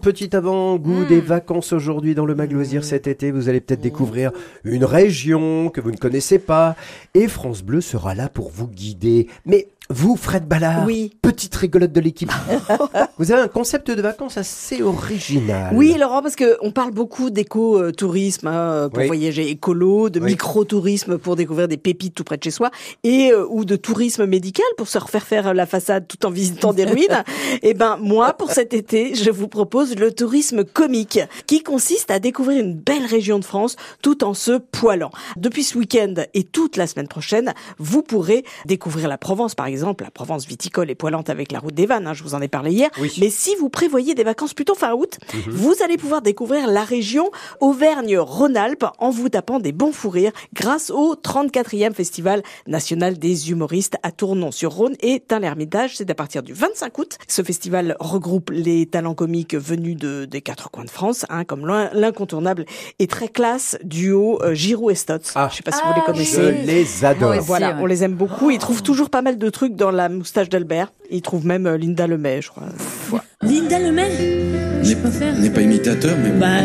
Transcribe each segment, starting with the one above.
Petit avant-goût Hmm. des vacances aujourd'hui dans le Mag Loisir cet été, vous allez peut-être découvrir une région que vous ne connaissez pas et France Bleu sera là pour vous guider. Mais vous, Fred Ballard, Oui. petite rigolote de l'équipe, vous avez un concept de vacances assez original. Oui, Laurent, parce que on parle beaucoup d'éco-tourisme hein, pour Oui. voyager écolo, de Oui. micro-tourisme pour découvrir des pépites tout près de chez soi, et euh, ou de tourisme médical pour se refaire faire la façade tout en visitant des ruines. Eh ben moi, pour cet été, je vous propose le tourisme comique, qui consiste à découvrir une belle région de France tout en se poilant. Depuis ce week-end et toute la semaine prochaine, vous pourrez découvrir la Provence, par exemple, la Provence viticole et poilante avec la route des Vannes. hein, je vous en ai parlé hier. Oui. Mais si vous prévoyez des vacances plutôt fin août, vous allez pouvoir découvrir la région Auvergne-Rhône-Alpes en vous tapant des bons fous rires grâce au 34e Festival national des humoristes à Tournon-sur-Rhône et à l'Ermitage. C'est à partir du 25 août. Ce festival regroupe les talents comiques venus de, des quatre coins de France, hein, comme l'in- l'incontournable et très classe duo euh, Giroud et Stotz. Ah. Je sais pas si vous les Ah, Je connaissez. les adore. Aussi. Voilà, ouais. on les aime beaucoup. Ils trouvent toujours pas mal de trucs dans la moustache d'Albert. Ils trouvent même euh, Linda Lemay, je crois. Linda Lemay Je peux faire. n'est pas imitateur, mais Bah.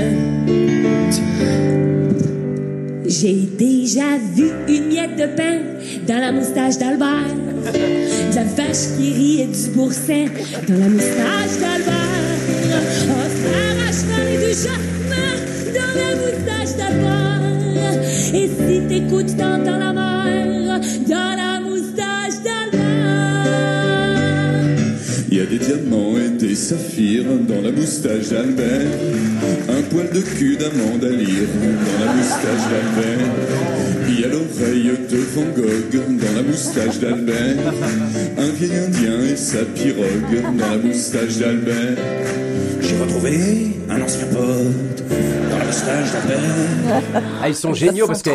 J'ai déjà vu une miette de pain dans la moustache d'Albert. De la vache qui rit et du boursin dans la moustache d'Albert. À cheval et du charme dans la moustache d'Albert. Et si t'écoutes, t'entends la mer des diamants et des saphirs dans la moustache d'Albert. Un poil de cul d'amande dans la moustache d'Albert. Il y a l'oreille de Van Gogh dans la moustache d'Albert. Un vieil indien et sa pirogue dans la moustache d'Albert. J'ai retrouvé un ancien pote Ah, ils sont géniaux parce qu'ils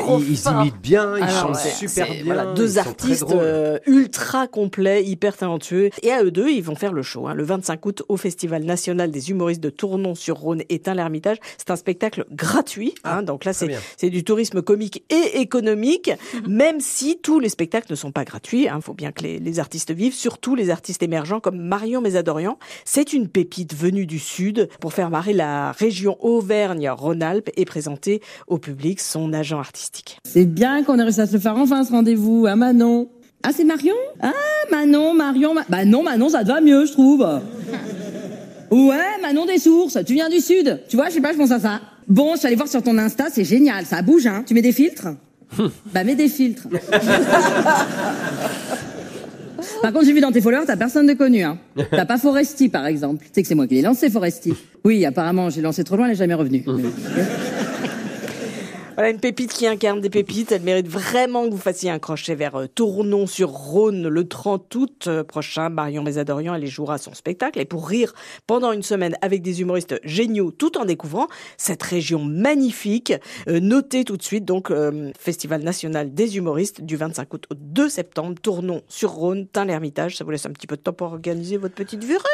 imitent bien, ils Alors, chantent ouais, super bien. voilà, deux artistes euh, ultra complets, hyper talentueux. Et à eux deux, ils vont faire le show hein, le 25 août au Festival national des humoristes de Tournon-sur-Rhône et l'Ermitage. C'est un spectacle gratuit. hein, donc là, Ah, c'est du tourisme comique et économique, même si tous les spectacles ne sont pas gratuits. Il faut bien que les, les artistes vivent, surtout les artistes émergents comme Marion Mésadorian. C'est une pépite venue du Sud pour faire marrer la région Auvergne-Rhône-Alpes et présenter au public son agent artistique. C'est bien qu'on ait réussi à se faire enfin ce rendez-vous, hein Manon Ah c'est Marion Ah Manon, Marion, Ma- bah non Manon ça te va mieux je trouve. Ouais Manon des sources, tu viens du sud, tu vois je sais pas je pense à ça. Bon je suis allée voir sur ton Insta, c'est génial, ça bouge hein, tu mets des filtres? Bah mets des filtres. Par contre, j'ai vu dans tes followers, t'as personne de connu, hein. T'as pas Foresti, par exemple. Tu sais que c'est moi qui l'ai lancé, Foresti. Oui, apparemment, j'ai lancé trop loin, elle est jamais revenue. Voilà une pépite qui incarne des pépites. Elle mérite vraiment que vous fassiez un crochet vers euh, Tournon-sur-Rhône le 30 août euh, prochain. Marion Mésadorian, elle jouera son spectacle. Et pour rire pendant une semaine avec des humoristes géniaux tout en découvrant cette région magnifique, euh, notez tout de suite donc Festival national des humoristes du 25 août au 2 septembre. Tournon-sur-Rhône, Tain l'Ermitage. Ça vous laisse un petit peu de temps pour organiser votre petite virée.